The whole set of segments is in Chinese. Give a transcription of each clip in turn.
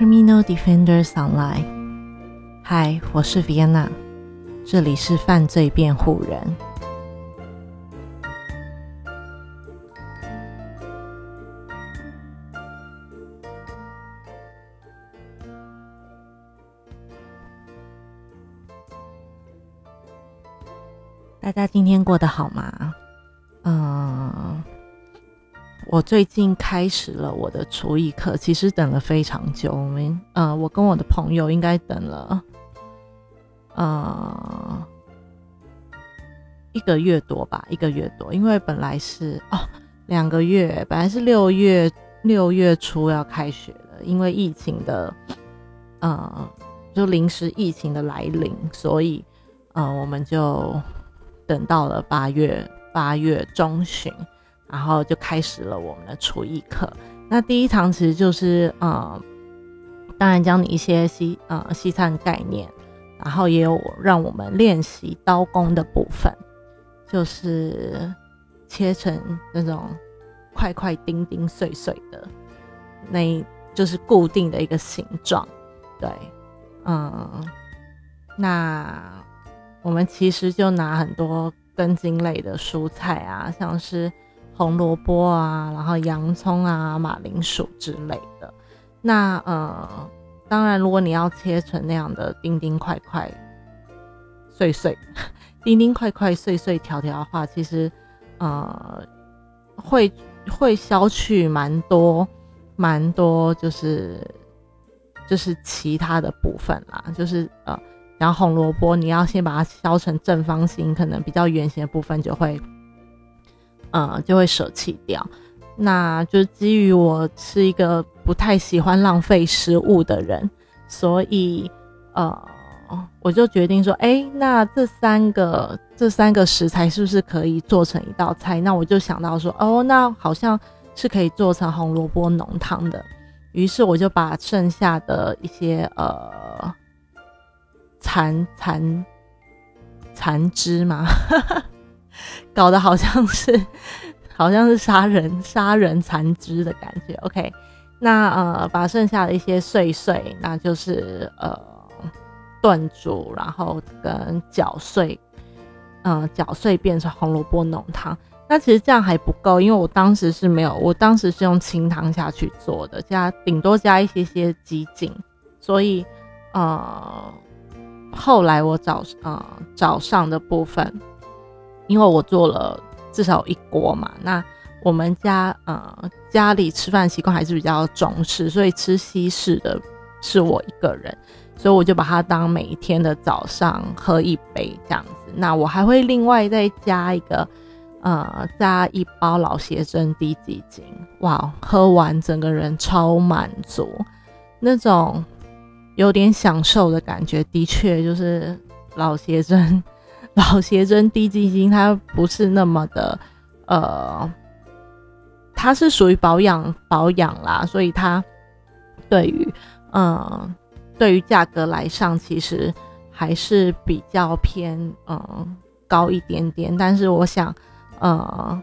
Criminal Defenders Online。嗨，我是 Vienna，这里是犯罪辩护人。大家今天过得好吗？我最近开始了我的厨艺课，其实等了非常久。我们，呃，我跟我的朋友应该等了，呃，一个月多吧，一个月多。因为本来是哦，两个月，本来是六月六月初要开学的，因为疫情的，呃，就临时疫情的来临，所以，呃，我们就等到了八月八月中旬。然后就开始了我们的厨艺课。那第一堂其实就是，呃，当然教你一些西呃西餐概念，然后也有让我们练习刀工的部分，就是切成那种块块丁丁碎碎的，那就是固定的一个形状。对，嗯，那我们其实就拿很多根茎类的蔬菜啊，像是。红萝卜啊，然后洋葱啊、马铃薯之类的。那呃，当然，如果你要切成那样的丁丁块块、碎碎、丁丁块块、碎碎条条的话，其实呃，会会削去蛮多蛮多，就是就是其他的部分啦。就是呃，然后红萝卜你要先把它削成正方形，可能比较圆形的部分就会。呃，就会舍弃掉。那就基于我是一个不太喜欢浪费食物的人，所以呃，我就决定说，哎，那这三个这三个食材是不是可以做成一道菜？那我就想到说，哦，那好像是可以做成红萝卜浓汤的。于是我就把剩下的一些呃残残残汁嘛。搞得好像是，好像是杀人杀人残肢的感觉。OK，那呃，把剩下的一些碎碎，那就是呃炖煮，然后跟搅碎，嗯，搅碎变成红萝卜浓汤。那其实这样还不够，因为我当时是没有，我当时是用清汤下去做的，加顶多加一些些鸡精，所以呃，后来我早呃早上的部分。因为我做了至少一锅嘛，那我们家呃家里吃饭习惯还是比较中式，所以吃西式的是我一个人，所以我就把它当每一天的早上喝一杯这样子。那我还会另外再加一个呃加一包老邪珍低基精，哇，喝完整个人超满足，那种有点享受的感觉，的确就是老邪珍。老邪针低基金，它不是那么的，呃，它是属于保养保养啦，所以它对于，嗯，对于价格来上，其实还是比较偏，嗯，高一点点。但是我想，呃，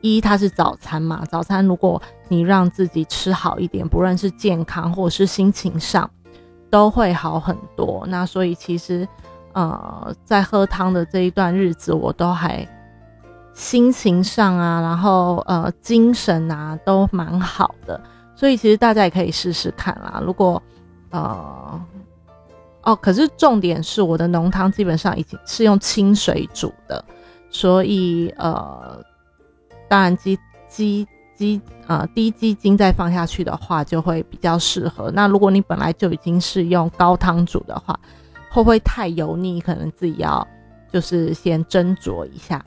一它是早餐嘛，早餐如果你让自己吃好一点，不论是健康或者是心情上，都会好很多。那所以其实。呃，在喝汤的这一段日子，我都还心情上啊，然后呃，精神啊，都蛮好的。所以其实大家也可以试试看啦。如果呃，哦，可是重点是我的浓汤基本上已经是用清水煮的，所以呃，当然鸡鸡鸡呃低鸡精再放下去的话，就会比较适合。那如果你本来就已经是用高汤煮的话，会不会太油腻？可能自己要就是先斟酌一下。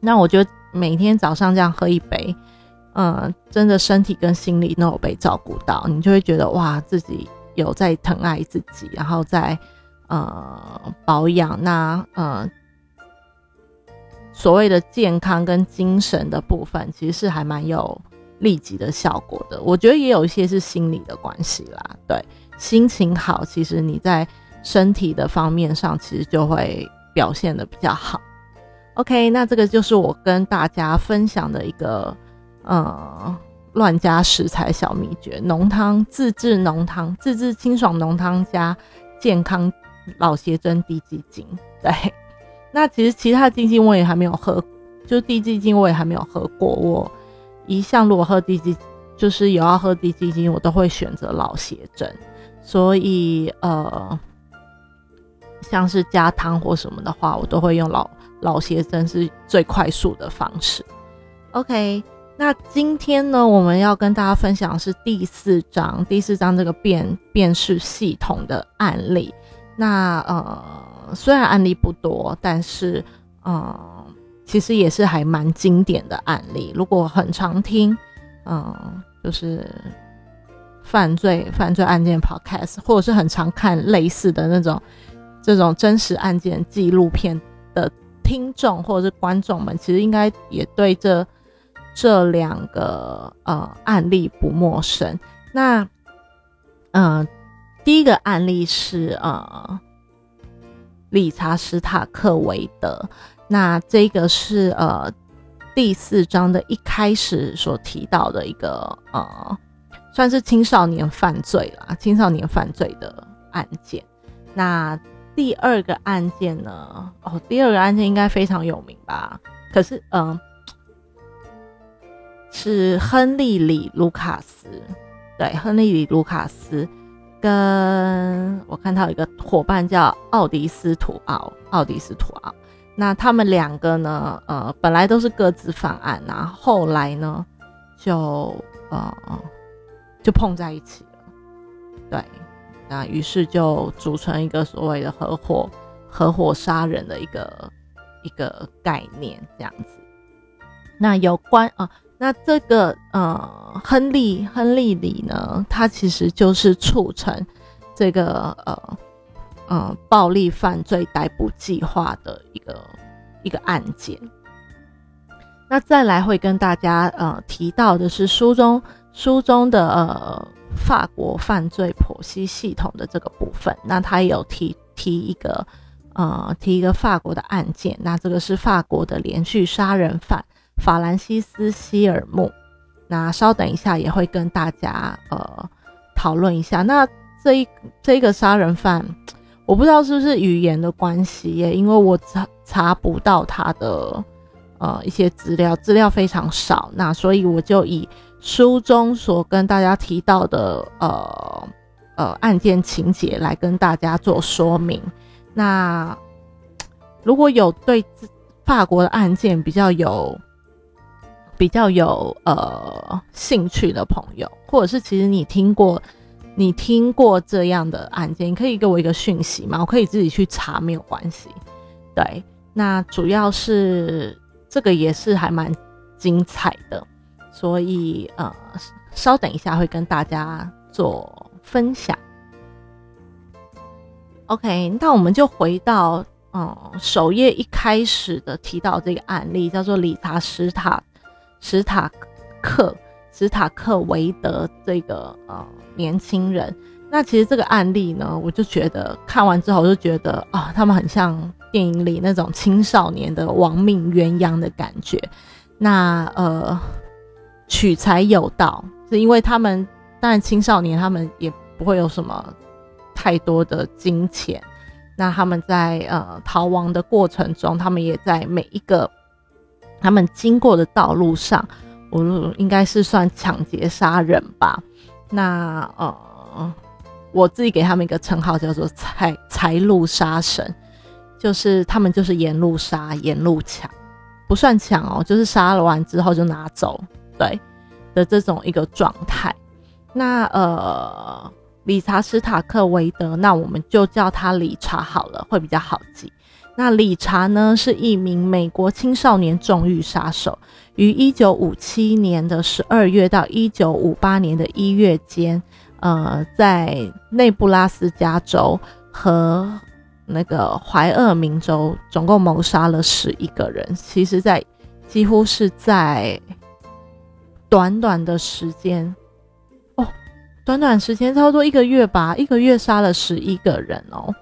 那我觉得每天早上这样喝一杯，嗯，真的身体跟心理都有被照顾到，你就会觉得哇，自己有在疼爱自己，然后在呃保养。那呃所谓的健康跟精神的部分，其实是还蛮有立即的效果的。我觉得也有一些是心理的关系啦。对，心情好，其实你在。身体的方面上，其实就会表现的比较好。OK，那这个就是我跟大家分享的一个呃乱加食材小秘诀，浓汤自制浓汤，自制清爽浓汤加健康老邪珍低鸡精。对，那其实其他鸡精我也还没有喝，就低鸡精我也还没有喝过。我一向如果喝低鸡，就是有要喝低鸡精，我都会选择老邪珍。所以呃，像是加汤或什么的话，我都会用老老邪珍是最快速的方式。OK。那今天呢，我们要跟大家分享是第四章，第四章这个辨辨识系统的案例。那呃，虽然案例不多，但是呃，其实也是还蛮经典的案例。如果很常听，嗯，就是犯罪犯罪案件 podcast，或者是很常看类似的那种这种真实案件纪录片的听众或者是观众们，其实应该也对这。这两个呃案例不陌生。那嗯，第一个案例是呃理查史塔克维德。那这个是呃第四章的一开始所提到的一个呃，算是青少年犯罪啦，青少年犯罪的案件。那第二个案件呢？哦，第二个案件应该非常有名吧？可是嗯。是亨利里卢卡斯，对，亨利里卢卡斯跟我看到一个伙伴叫奥迪斯图奥，奥迪斯图奥，那他们两个呢，呃，本来都是各自犯案，然后后来呢，就呃就碰在一起了，对，那于是就组成一个所谓的合伙合伙杀人的一个一个概念，这样子。那有关啊。那这个呃，亨利亨利里呢，他其实就是促成这个呃呃暴力犯罪逮捕计划的一个一个案件。那再来会跟大家呃提到的是书中书中的呃法国犯罪剖析系统的这个部分。那他有提提一个呃提一个法国的案件，那这个是法国的连续杀人犯。法兰西斯·希尔姆，那稍等一下也会跟大家呃讨论一下。那这一这个杀人犯，我不知道是不是语言的关系耶，因为我查查不到他的呃一些资料，资料非常少。那所以我就以书中所跟大家提到的呃呃案件情节来跟大家做说明。那如果有对法国的案件比较有比较有呃兴趣的朋友，或者是其实你听过，你听过这样的案件，你可以给我一个讯息吗？我可以自己去查，没有关系。对，那主要是这个也是还蛮精彩的，所以呃，稍等一下会跟大家做分享。OK，那我们就回到嗯首页一开始的提到这个案例，叫做理查史塔。史塔克史塔克维德这个呃年轻人，那其实这个案例呢，我就觉得看完之后就觉得啊，他们很像电影里那种青少年的亡命鸳鸯的感觉。那呃取材有道，是因为他们当然青少年他们也不会有什么太多的金钱，那他们在呃逃亡的过程中，他们也在每一个。他们经过的道路上，我应该是算抢劫杀人吧。那呃，我自己给他们一个称号叫做“财财路杀神”，就是他们就是沿路杀、沿路抢，不算抢哦，就是杀了完之后就拿走，对的这种一个状态。那呃，理查斯塔克维德，那我们就叫他理查好了，会比较好记。那理查呢，是一名美国青少年重欲杀手，于一九五七年的十二月到一九五八年的一月间，呃，在内布拉斯加州和那个怀俄明州总共谋杀了十一个人。其实，在几乎是在短短的时间，哦，短短时间，差不多一个月吧，一个月杀了十一个人哦。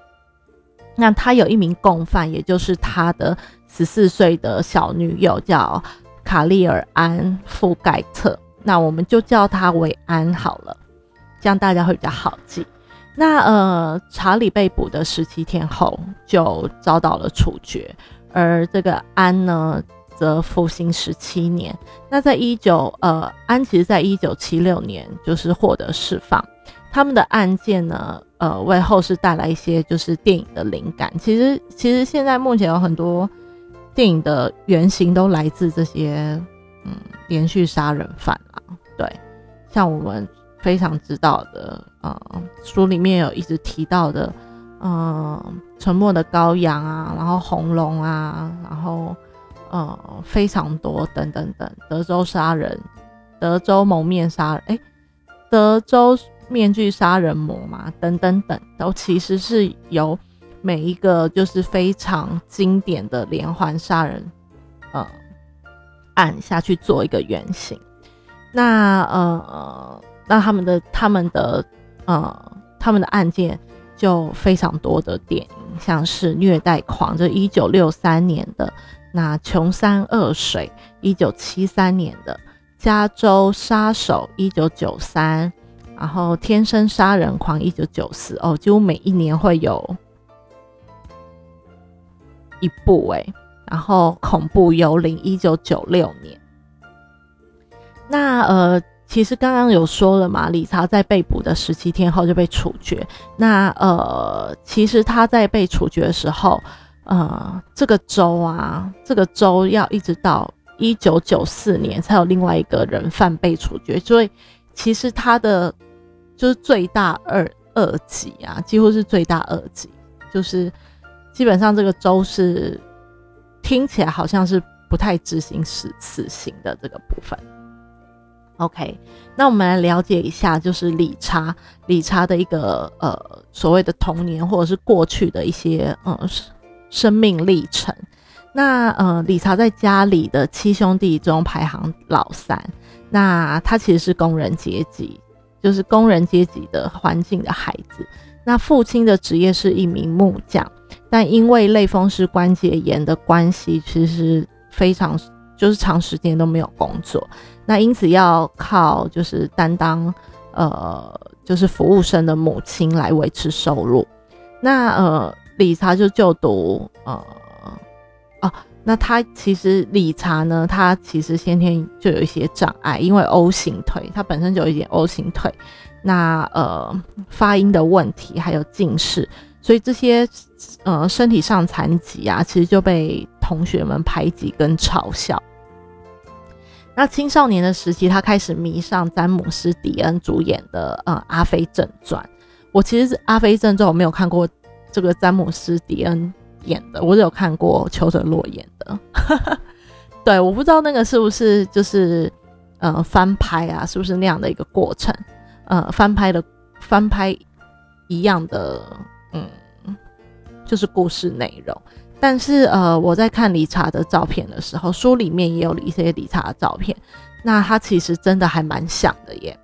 那他有一名共犯，也就是他的十四岁的小女友，叫卡利尔安·富盖特。那我们就叫他为安好了，这样大家会比较好记。那呃，查理被捕的十七天后就遭到了处决，而这个安呢，则服刑十七年。那在一九呃，安其实在一九七六年就是获得释放。他们的案件呢，呃，为后世带来一些就是电影的灵感。其实，其实现在目前有很多电影的原型都来自这些嗯连续杀人犯啊。对，像我们。非常知道的，呃，书里面有一直提到的，嗯，沉默的羔羊啊，然后红龙啊，然后，呃，非常多等等等，德州杀人，德州蒙面杀，哎，德州面具杀人魔嘛，等等等，都其实是由每一个就是非常经典的连环杀人，呃，案下去做一个原型，那呃。那他们的他们的呃他们的案件就非常多的电影，像是虐待狂，就一九六三年的那穷山恶水，一九七三年的加州杀手，一九九三，然后天生杀人狂，一九九四，哦，几乎每一年会有一部哎，然后恐怖幽灵，一九九六年，那呃。其实刚刚有说了嘛，理查在被捕的十七天后就被处决。那呃，其实他在被处决的时候，呃，这个州啊，这个州要一直到一九九四年才有另外一个人犯被处决。所以其实他的就是罪大二二级啊，几乎是罪大二级，就是基本上这个州是听起来好像是不太执行死死刑的这个部分。OK，那我们来了解一下，就是理查理查的一个呃所谓的童年或者是过去的一些呃生命历程。那呃理查在家里的七兄弟中排行老三，那他其实是工人阶级，就是工人阶级的环境的孩子。那父亲的职业是一名木匠，但因为类风湿关节炎的关系，其实非常。就是长时间都没有工作，那因此要靠就是担当呃就是服务生的母亲来维持收入。那呃理查就就读呃哦，那他其实理查呢，他其实先天就有一些障碍，因为 O 型腿，他本身就有一点 O 型腿，那呃发音的问题还有近视，所以这些呃身体上残疾啊，其实就被。同学们排挤跟嘲笑。那青少年的时期，他开始迷上詹姆斯·迪恩主演的《呃阿飞正传》。我其实《阿飞正传》，我没有看过这个詹姆斯·迪恩演的，我有看过裘德洛演的。对，我不知道那个是不是就是呃翻拍啊，是不是那样的一个过程？呃，翻拍的翻拍一样的，嗯，就是故事内容。但是呃，我在看理查的照片的时候，书里面也有一些理查的照片，那他其实真的还蛮像的耶。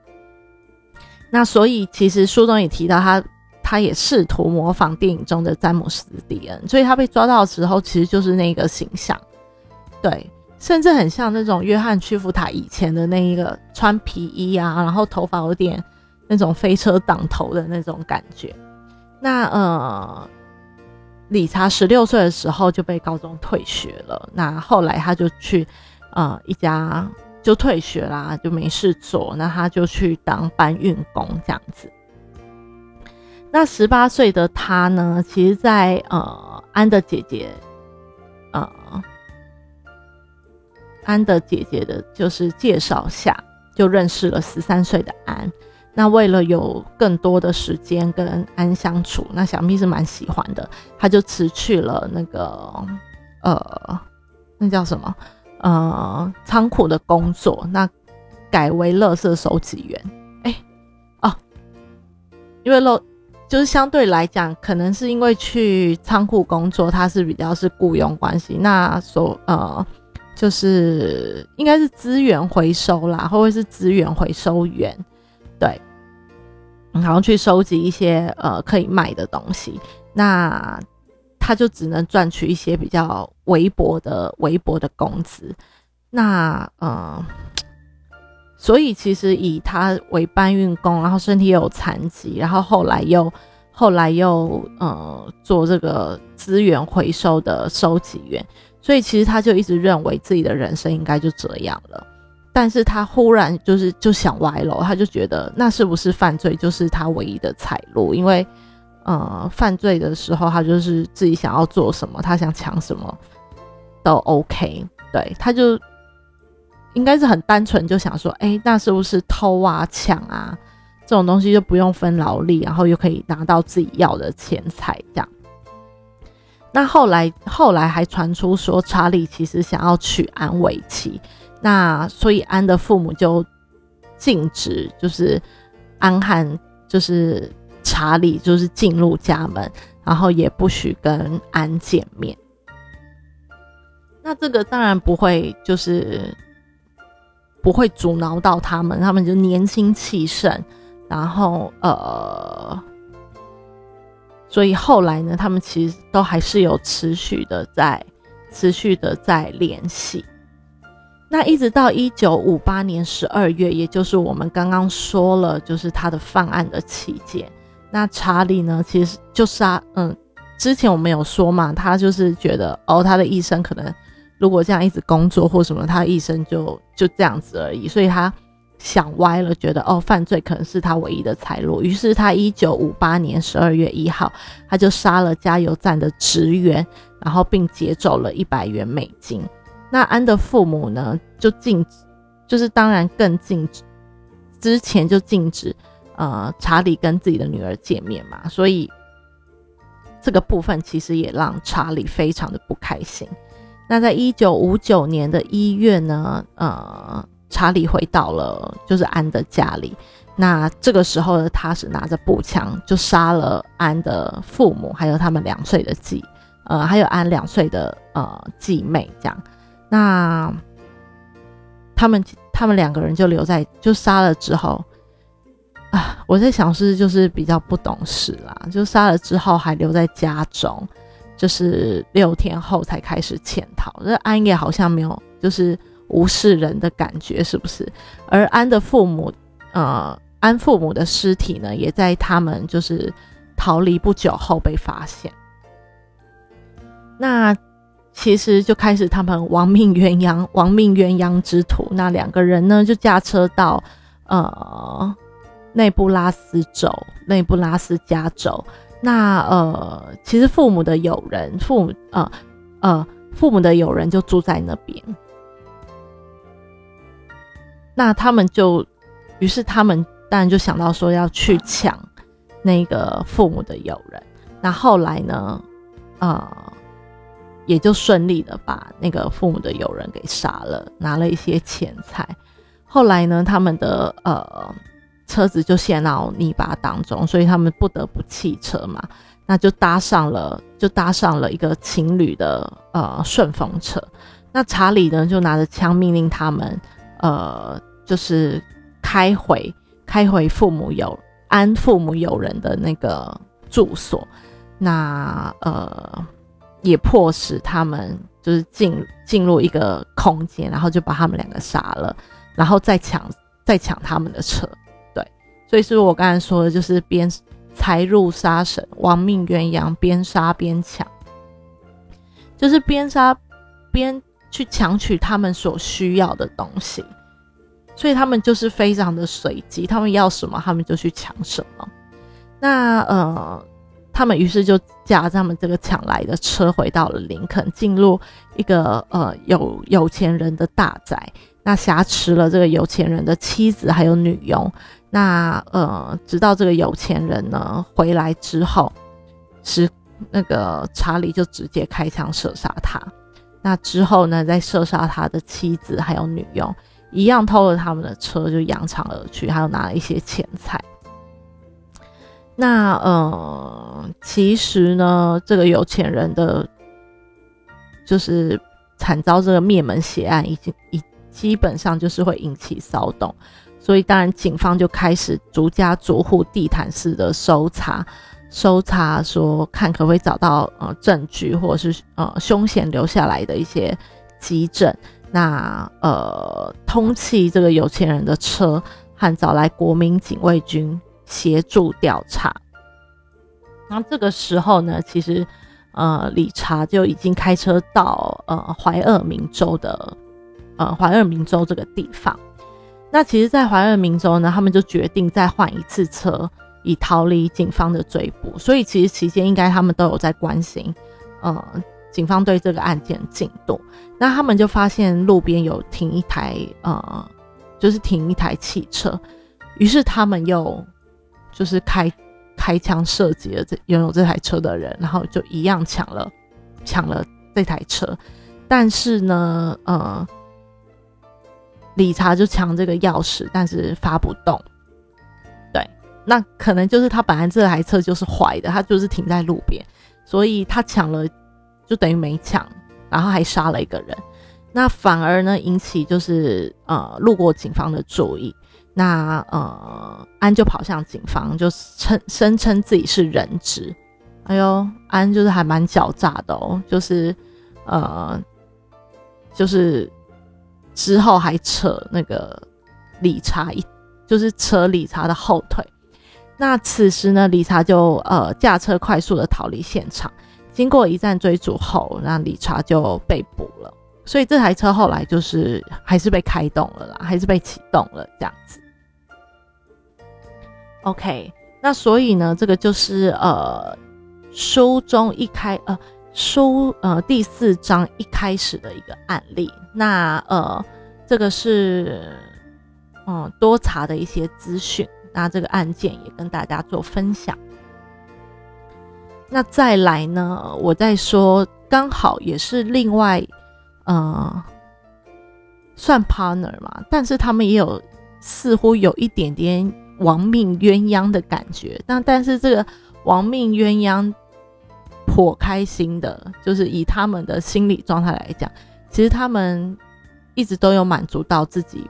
那所以其实书中也提到他，他也试图模仿电影中的詹姆斯·迪恩，所以他被抓到的时候其实就是那个形象，对，甚至很像那种约翰·屈服塔以前的那一个穿皮衣啊，然后头发有点那种飞车挡头的那种感觉。那呃。理查十六岁的时候就被高中退学了，那后来他就去，呃，一家就退学啦，就没事做，那他就去当搬运工这样子。那十八岁的他呢，其实，在呃安的姐姐，呃安的姐姐的就是介绍下，就认识了十三岁的安。那为了有更多的时间跟安相处，那小蜜是蛮喜欢的，他就辞去了那个呃，那叫什么呃仓库的工作，那改为乐色收集员。哎，哦，因为乐就是相对来讲，可能是因为去仓库工作，他是比较是雇佣关系，那所呃就是应该是资源回收啦，或者是资源回收员。对，然后去收集一些呃可以卖的东西，那他就只能赚取一些比较微薄的微薄的工资。那呃，所以其实以他为搬运工，然后身体有残疾，然后后来又后来又呃做这个资源回收的收集员，所以其实他就一直认为自己的人生应该就这样了。但是他忽然就是就想歪了，他就觉得那是不是犯罪就是他唯一的财路？因为呃犯罪的时候他就是自己想要做什么，他想抢什么都 OK。对，他就应该是很单纯就想说，哎，那是不是偷啊抢啊这种东西就不用分劳力，然后又可以拿到自己要的钱财这样？那后来后来还传出说查理其实想要娶安为妻。那所以安的父母就禁止，就是安和就是查理就是进入家门，然后也不许跟安见面。那这个当然不会，就是不会阻挠到他们，他们就年轻气盛，然后呃，所以后来呢，他们其实都还是有持续的在持续的在联系。那一直到一九五八年十二月，也就是我们刚刚说了，就是他的犯案的期间。那查理呢，其实就是啊，嗯，之前我们有说嘛，他就是觉得哦，他的一生可能如果这样一直工作或什么，他一生就就这样子而已，所以他想歪了，觉得哦，犯罪可能是他唯一的财路。于是他一九五八年十二月一号，他就杀了加油站的职员，然后并劫走了一百元美金。那安的父母呢，就禁止，就是当然更禁止，之前就禁止，呃，查理跟自己的女儿见面嘛，所以这个部分其实也让查理非常的不开心。那在一九五九年的一月呢，呃，查理回到了就是安的家里，那这个时候呢，他是拿着步枪就杀了安的父母，还有他们两岁的继，呃，还有安两岁的呃继妹这样。那他们他们两个人就留在就杀了之后啊，我在想是就是比较不懂事啦，就杀了之后还留在家中，就是六天后才开始潜逃。这安也好像没有就是无视人的感觉，是不是？而安的父母，呃，安父母的尸体呢，也在他们就是逃离不久后被发现。那。其实就开始他们亡命鸳鸯，亡命鸳鸯之途。那两个人呢，就驾车到呃内布拉斯州、内布拉斯加州。那呃，其实父母的友人，父母呃呃父母的友人就住在那边。那他们就，于是他们当然就想到说要去抢那个父母的友人。那后来呢，呃。也就顺利的把那个父母的友人给杀了，拿了一些钱财。后来呢，他们的呃车子就陷到泥巴当中，所以他们不得不弃车嘛。那就搭上了，就搭上了一个情侣的呃顺风车。那查理呢，就拿着枪命令他们，呃，就是开回开回父母友安父母友人的那个住所。那呃。也迫使他们就是进进入一个空间，然后就把他们两个杀了，然后再抢再抢他们的车，所以是我刚才说的，就是边财入杀神，亡命鸳鸯，边杀边抢，就是边杀边去抢取他们所需要的东西，所以他们就是非常的随机，他们要什么他们就去抢什么，那呃。他们于是就驾他们这个抢来的车回到了林肯，进入一个呃有有钱人的大宅，那挟持了这个有钱人的妻子还有女佣。那呃，直到这个有钱人呢回来之后，是那个查理就直接开枪射杀他。那之后呢，再射杀他的妻子还有女佣，一样偷了他们的车就扬长而去，还有拿了一些钱财。那呃，其实呢，这个有钱人的，就是惨遭这个灭门血案，已经已基本上就是会引起骚动，所以当然警方就开始逐家逐户地毯式的搜查，搜查说看可不可以找到呃证据，或者是呃凶险留下来的一些基证。那呃通缉这个有钱人的车，和找来国民警卫军协助调查。那这个时候呢，其实呃理查就已经开车到呃怀俄明州的呃怀俄明州这个地方。那其实，在怀俄明州呢，他们就决定再换一次车，以逃离警方的追捕。所以，其实期间应该他们都有在关心，呃，警方对这个案件进度。那他们就发现路边有停一台，呃，就是停一台汽车。于是他们又就是开开枪射击了这拥有这台车的人，然后就一样抢了抢了这台车。但是呢，呃。理查就抢这个钥匙，但是发不动。对，那可能就是他本来这台车就是坏的，他就是停在路边，所以他抢了就等于没抢，然后还杀了一个人。那反而呢引起就是呃路过警方的注意。那呃安就跑向警方，就称声称自己是人质。哎呦，安就是还蛮狡诈的哦，就是呃就是。之后还扯那个理查一，就是扯理查的后腿。那此时呢，理查就呃驾车快速的逃离现场。经过一战追逐后，那理查就被捕了。所以这台车后来就是还是被开动了啦，还是被启动了这样子。OK，那所以呢，这个就是呃书中一开呃。书呃第四章一开始的一个案例，那呃这个是嗯多查的一些资讯，那这个案件也跟大家做分享。那再来呢，我再说刚好也是另外呃算 partner 嘛，但是他们也有似乎有一点点亡命鸳鸯的感觉，那但是这个亡命鸳鸯。颇开心的，就是以他们的心理状态来讲，其实他们一直都有满足到自己，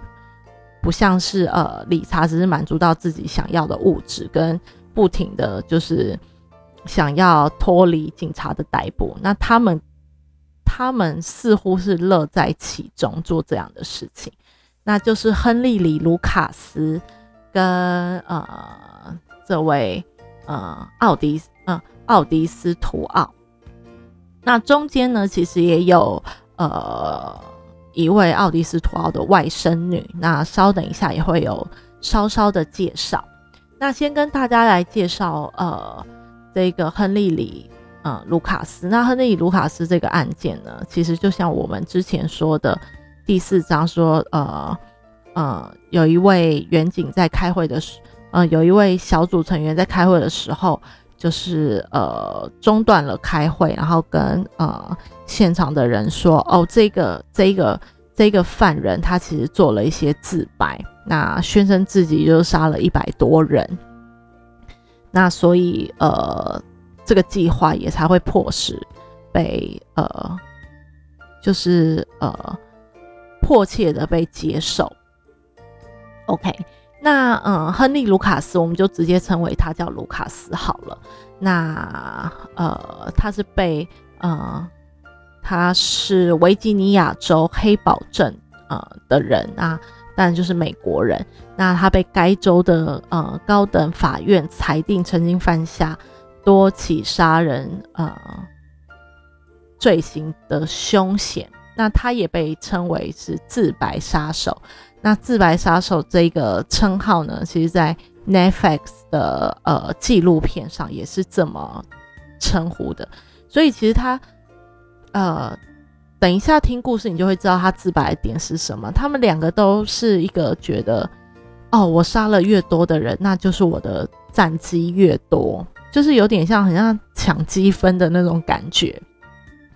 不像是呃理查只是满足到自己想要的物质，跟不停的就是想要脱离警察的逮捕。那他们他们似乎是乐在其中做这样的事情，那就是亨利里卢卡斯跟呃这位呃奥迪嗯。奥迪斯图奥，那中间呢，其实也有呃一位奥迪斯图奥的外甥女。那稍等一下也会有稍稍的介绍。那先跟大家来介绍呃这个亨利里呃卢卡斯。那亨利里卢卡斯这个案件呢，其实就像我们之前说的第四章说，呃呃有一位远景在开会的时，呃有一位小组成员在开会的时候。就是呃中断了开会，然后跟呃现场的人说，哦，这个这个这个犯人他其实做了一些自白，那宣称自己就杀了一百多人，那所以呃这个计划也才会迫使被呃就是呃迫切的被接受，OK。那嗯，亨利·卢卡斯，我们就直接称为他叫卢卡斯好了。那呃，他是被呃，他是维吉尼亚州黑堡镇呃的人啊，当然就是美国人。那他被该州的呃高等法院裁定曾经犯下多起杀人呃罪行的凶险。那他也被称为是自白杀手。那自白杀手这个称号呢，其实，在 Netflix 的呃纪录片上也是这么称呼的。所以其实他呃，等一下听故事，你就会知道他自白点是什么。他们两个都是一个觉得，哦，我杀了越多的人，那就是我的战绩越多，就是有点像很像抢积分的那种感觉。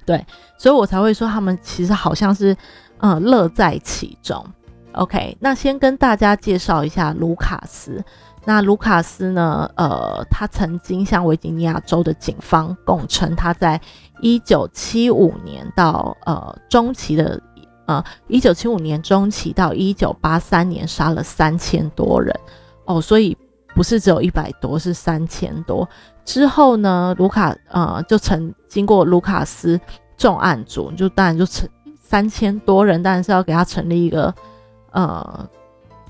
对，所以我才会说他们其实好像是呃乐在其中。OK，那先跟大家介绍一下卢卡斯。那卢卡斯呢？呃，他曾经向维吉尼亚州的警方供称，他在一九七五年到呃中期的呃一九七五年中期到一九八三年杀了三千多人哦，所以不是只有一百多，是三千多。之后呢，卢卡呃就曾经过卢卡斯重案组，就当然就成三千多人，当然是要给他成立一个呃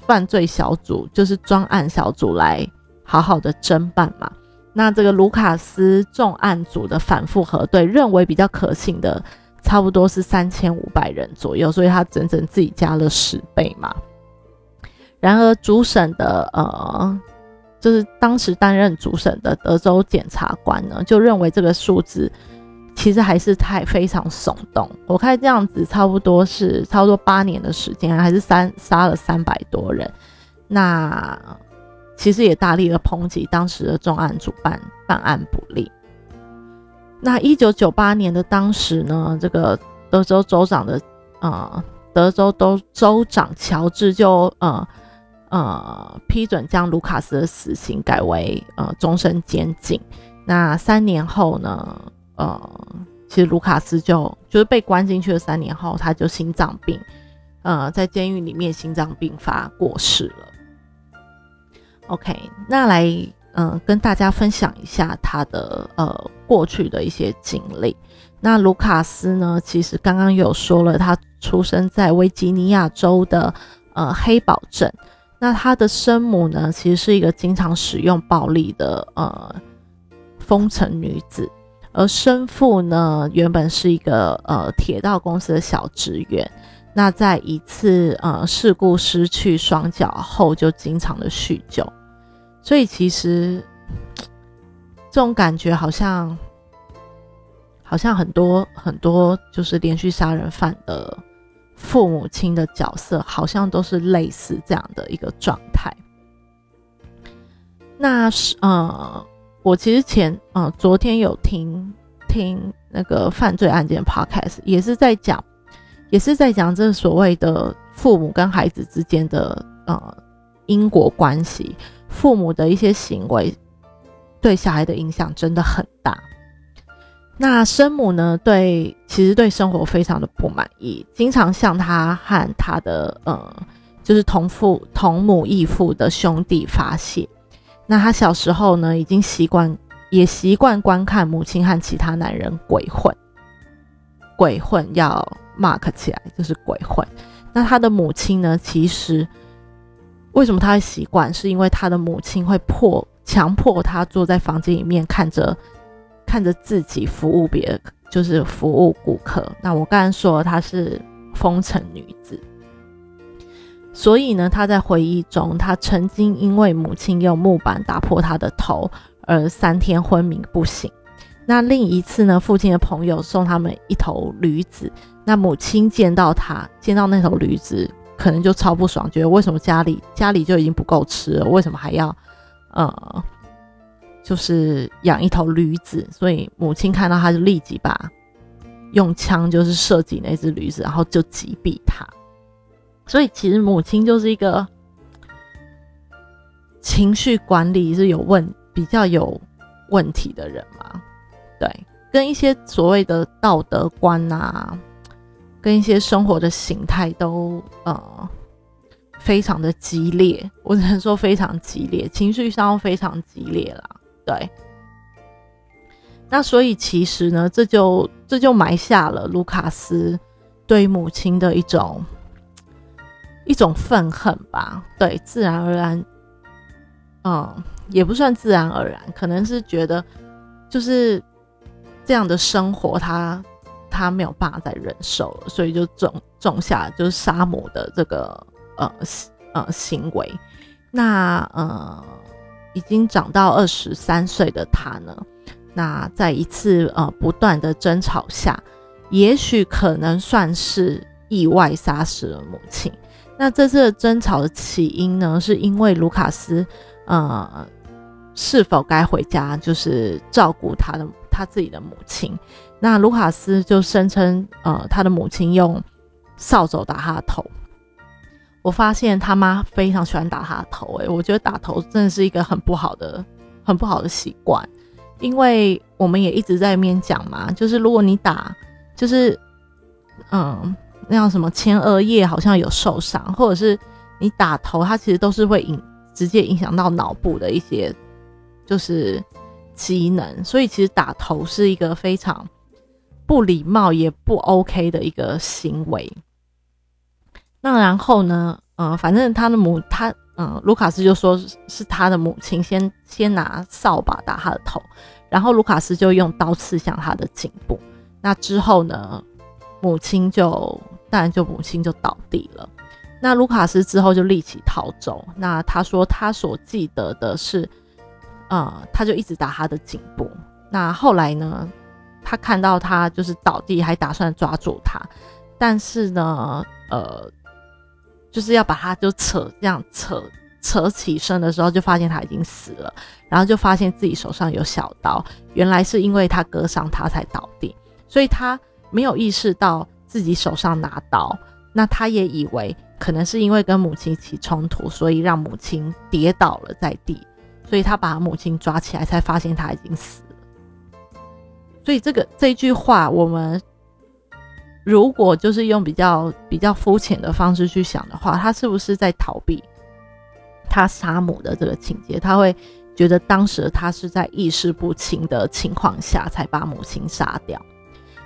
犯罪小组，就是专案小组来好好的侦办嘛。那这个卢卡斯重案组的反复核对，认为比较可信的差不多是三千五百人左右，所以他整整自己加了十倍嘛。然而主审的呃，就是当时担任主审的德州检察官呢，就认为这个数字其实还是太非常耸动。我看这样子差不多是差不多八年的时间，还是三杀了三百多人，那。其实也大力的抨击当时的重案主办办案不力。那一九九八年的当时呢，这个德州州长的呃，德州州州长乔治就呃呃批准将卢卡斯的死刑改为呃终身监禁。那三年后呢，呃，其实卢卡斯就就是被关进去的三年后，他就心脏病，呃，在监狱里面心脏病发过世了。OK，那来嗯跟大家分享一下他的呃过去的一些经历。那卢卡斯呢，其实刚刚有说了，他出生在维吉尼亚州的呃黑堡镇。那他的生母呢，其实是一个经常使用暴力的呃风尘女子，而生父呢，原本是一个呃铁道公司的小职员。那在一次呃事故失去双脚后，就经常的酗酒，所以其实这种感觉好像好像很多很多就是连续杀人犯的父母亲的角色，好像都是类似这样的一个状态。那是呃，我其实前呃昨天有听听那个犯罪案件 podcast，也是在讲。也是在讲这所谓的父母跟孩子之间的呃因果关系，父母的一些行为对小孩的影响真的很大。那生母呢，对其实对生活非常的不满意，经常向他和他的呃就是同父同母异父的兄弟发泄。那他小时候呢，已经习惯也习惯观看母亲和其他男人鬼混，鬼混要。mark 起来就是鬼混。那他的母亲呢？其实为什么他会习惯？是因为他的母亲会迫强迫他坐在房间里面看着看着自己服务别人，就是服务顾客。那我刚才说她是风尘女子，所以呢，他在回忆中，他曾经因为母亲用木板打破他的头而三天昏迷不醒。那另一次呢，父亲的朋友送他们一头驴子。那母亲见到他，见到那头驴子，可能就超不爽，觉得为什么家里家里就已经不够吃了，为什么还要，呃，就是养一头驴子？所以母亲看到他就立即把用枪就是射击那只驴子，然后就击毙他。所以其实母亲就是一个情绪管理是有问比较有问题的人嘛？对，跟一些所谓的道德观啊。跟一些生活的形态都呃非常的激烈，我只能说非常激烈，情绪上非常激烈啦。对，那所以其实呢，这就这就埋下了卢卡斯对母亲的一种一种愤恨吧。对，自然而然，嗯，也不算自然而然，可能是觉得就是这样的生活，他。他没有办法再忍受了，所以就种种下就是杀母的这个呃呃行为。那呃已经长到二十三岁的他呢，那在一次呃不断的争吵下，也许可能算是意外杀死了母亲。那这次的争吵的起因呢，是因为卢卡斯呃是否该回家，就是照顾他的他自己的母亲。那卢卡斯就声称，呃，他的母亲用扫帚打他的头。我发现他妈非常喜欢打他的头，诶，我觉得打头真的是一个很不好的、很不好的习惯。因为我们也一直在面讲嘛，就是如果你打，就是嗯，那样什么前额叶好像有受伤，或者是你打头，它其实都是会影直接影响到脑部的一些就是机能，所以其实打头是一个非常。不礼貌也不 OK 的一个行为。那然后呢，嗯，反正他的母他嗯，卢卡斯就说是他的母亲先先拿扫把打他的头，然后卢卡斯就用刀刺向他的颈部。那之后呢，母亲就当然就母亲就倒地了。那卢卡斯之后就立即逃走。那他说他所记得的是，呃，他就一直打他的颈部。那后来呢，他看到他就是倒地，还打算抓住他，但是呢，呃。就是要把他就扯这样扯扯起身的时候，就发现他已经死了，然后就发现自己手上有小刀，原来是因为他割伤他才倒地，所以他没有意识到自己手上拿刀，那他也以为可能是因为跟母亲起冲突，所以让母亲跌倒了在地，所以他把母亲抓起来，才发现他已经死了。所以这个这句话我们。如果就是用比较比较肤浅的方式去想的话，他是不是在逃避他杀母的这个情节？他会觉得当时他是在意识不清的情况下才把母亲杀掉。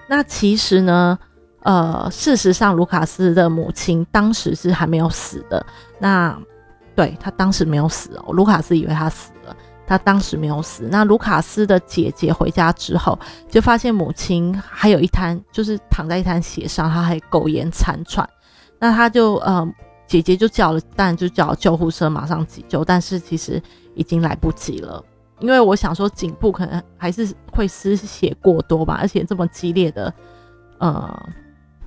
那其实呢，呃，事实上卢卡斯的母亲当时是还没有死的。那对他当时没有死哦，卢卡斯以为他死了。他当时没有死。那卢卡斯的姐姐回家之后，就发现母亲还有一滩，就是躺在一滩血上，她还苟延残喘。那他就呃，姐姐就叫了，当然就叫救护车马上急救，但是其实已经来不及了。因为我想说，颈部可能还是会失血过多吧，而且这么激烈的呃，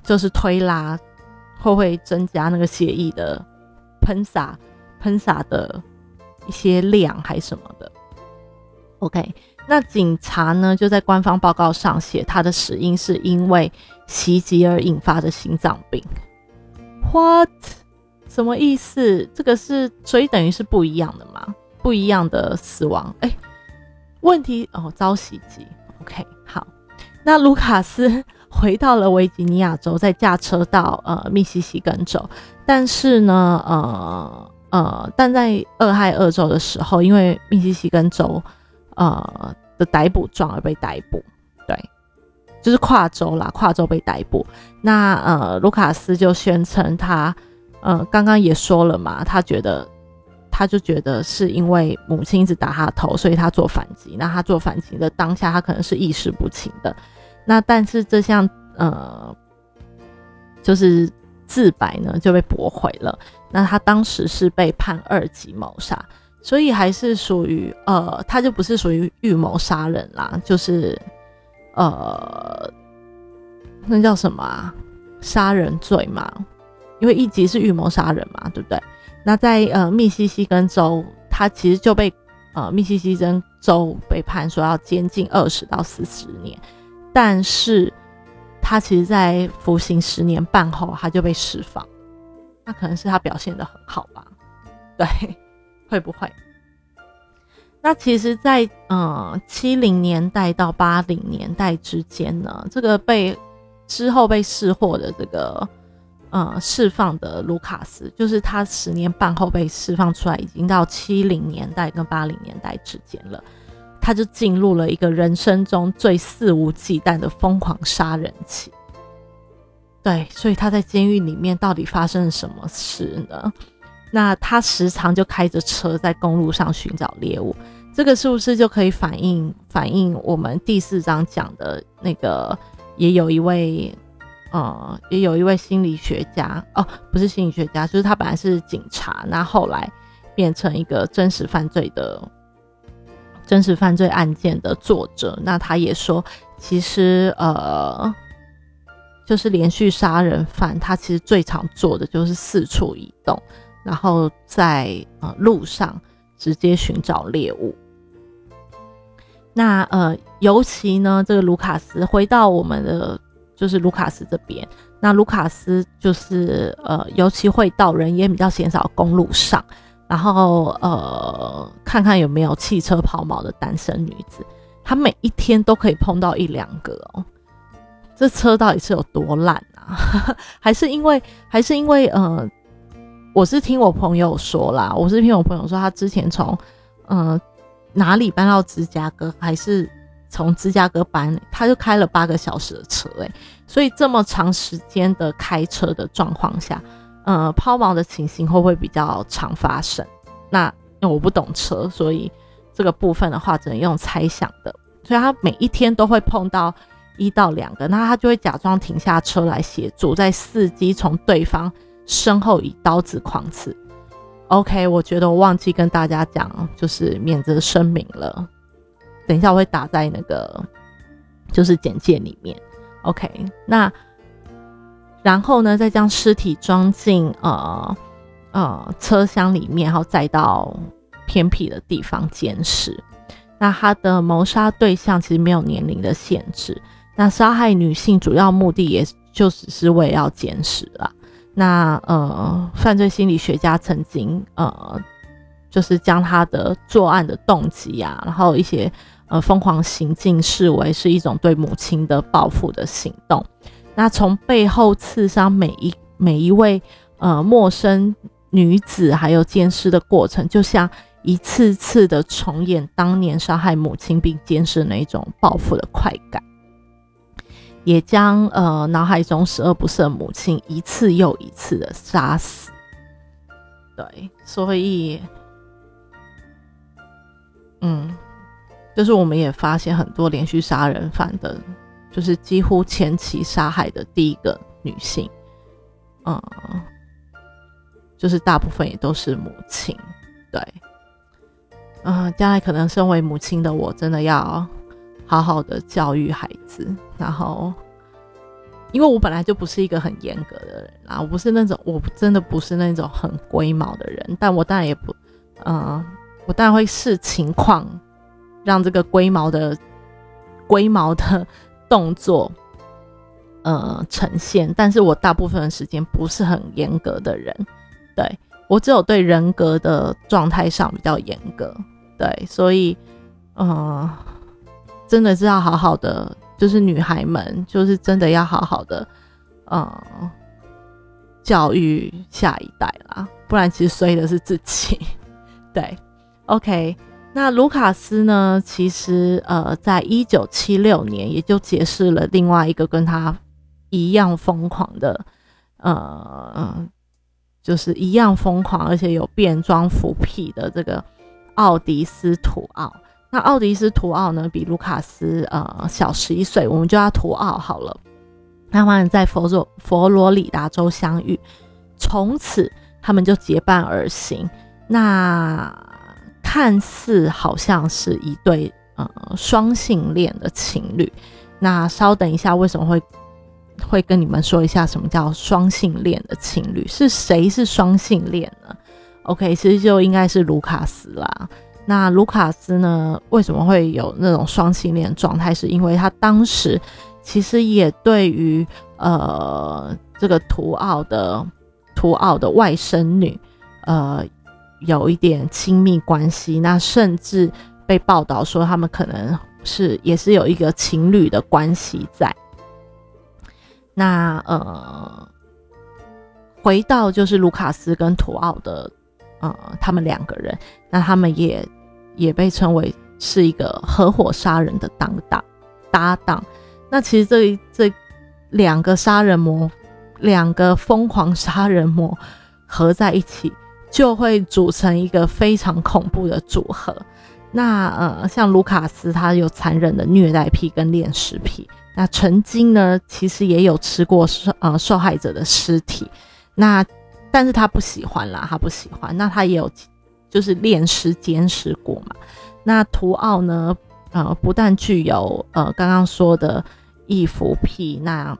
就是推拉，会会增加那个血液的喷洒、喷洒的。一些量还什么的，OK，那警察呢就在官方报告上写他的死因是因为袭击而引发的心脏病。What？什么意思？这个是所以等于是不一样的嘛？不一样的死亡？哎，问题哦，遭袭击。OK，好，那卢卡斯回到了维吉尼亚州，再驾车到呃密西西根州，但是呢，呃。呃，但在俄亥俄州的时候，因为密西西根州呃的逮捕状而被逮捕，对，就是跨州啦，跨州被逮捕。那呃，卢卡斯就宣称他，呃，刚刚也说了嘛，他觉得他就觉得是因为母亲一直打他头，所以他做反击。那他做反击的当下，他可能是意识不清的。那但是这项呃，就是自白呢就被驳回了。那他当时是被判二级谋杀，所以还是属于呃，他就不是属于预谋杀人啦，就是呃，那叫什么啊？杀人罪嘛，因为一级是预谋杀人嘛，对不对？那在呃密西西根州，他其实就被呃密西西根州被判说要监禁二十到四十年，但是他其实在服刑十年半后，他就被释放。那可能是他表现的很好吧，对，会不会？那其实，在嗯七零年代到八零年代之间呢，这个被之后被释获的这个呃释放的卢卡斯，就是他十年半后被释放出来，已经到七零年代跟八零年代之间了，他就进入了一个人生中最肆无忌惮的疯狂杀人期。对，所以他在监狱里面到底发生了什么事呢？那他时常就开着车在公路上寻找猎物，这个是不是就可以反映反映我们第四章讲的那个？也有一位，呃，也有一位心理学家哦，不是心理学家，就是他本来是警察，那后来变成一个真实犯罪的真实犯罪案件的作者，那他也说，其实呃。就是连续杀人犯，他其实最常做的就是四处移动，然后在呃路上直接寻找猎物。那呃，尤其呢，这个卢卡斯回到我们的就是卢卡斯这边，那卢卡斯就是呃，尤其会到人烟比较鲜少公路上，然后呃，看看有没有汽车抛锚的单身女子，她每一天都可以碰到一两个哦。这车到底是有多烂啊？还是因为还是因为呃，我是听我朋友说啦，我是听我朋友说，他之前从嗯哪里搬到芝加哥，还是从芝加哥搬，他就开了八个小时的车，诶，所以这么长时间的开车的状况下，呃，抛锚的情形会不会比较常发生？那因为我不懂车，所以这个部分的话只能用猜想的。所以他每一天都会碰到一到两个，那他就会假装停下车来协助，在伺机从对方身后以刀子狂刺。OK，我觉得我忘记跟大家讲，就是免责声明了。等一下我会打在那个就是简介里面。OK，那然后呢，再将尸体装进呃呃车厢里面，然后再到偏僻的地方监视。那他的谋杀对象其实没有年龄的限制。那杀害女性主要目的也就只是为要监视了。那呃，犯罪心理学家曾经呃，就是将他的作案的动机啊，然后一些呃疯狂行径视为是一种对母亲的报复的行动。那从背后刺伤每一每一位呃陌生女子，还有奸尸的过程，就像一次次的重演当年杀害母亲并奸尸那一种报复的快感。也将呃脑海中十恶不赦母亲一次又一次的杀死，对，所以，嗯，就是我们也发现很多连续杀人犯的，就是几乎前期杀害的第一个女性，嗯，就是大部分也都是母亲，对，嗯，将来可能身为母亲的我真的要。好好的教育孩子，然后，因为我本来就不是一个很严格的人啦，我不是那种，我真的不是那种很龟毛的人，但我当然也不，嗯，我当然会视情况让这个龟毛的龟毛的动作，呃，呈现，但是我大部分的时间不是很严格的人，对我只有对人格的状态上比较严格，对，所以，嗯。真的是要好好的，就是女孩们，就是真的要好好的，嗯，教育下一代啦，不然其实衰的是自己。对，OK，那卢卡斯呢？其实呃，在一九七六年，也就结识了另外一个跟他一样疯狂的，呃，就是一样疯狂，而且有变装腐癖的这个奥迪斯图奥。那奥迪斯图奥呢，比卢卡斯呃小十一岁，我们就叫图奥好了。他们在佛罗佛罗里达州相遇，从此他们就结伴而行。那看似好像是一对呃双性恋的情侣。那稍等一下，为什么会会跟你们说一下什么叫双性恋的情侣？是谁是双性恋呢？OK，其实就应该是卢卡斯啦。那卢卡斯呢？为什么会有那种双性恋状态？是因为他当时其实也对于呃这个图奥的图奥的外甥女呃有一点亲密关系。那甚至被报道说他们可能是也是有一个情侣的关系在。那呃回到就是卢卡斯跟图奥的。呃，他们两个人，那他们也也被称为是一个合伙杀人的搭档搭档。那其实这这两个杀人魔，两个疯狂杀人魔合在一起，就会组成一个非常恐怖的组合。那呃，像卢卡斯，他有残忍的虐待癖跟恋尸癖。那曾经呢，其实也有吃过受呃受害者的尸体。那但是他不喜欢啦，他不喜欢。那他也有，就是练尸、监视过嘛。那图奥呢？呃，不但具有呃刚刚说的易服癖，那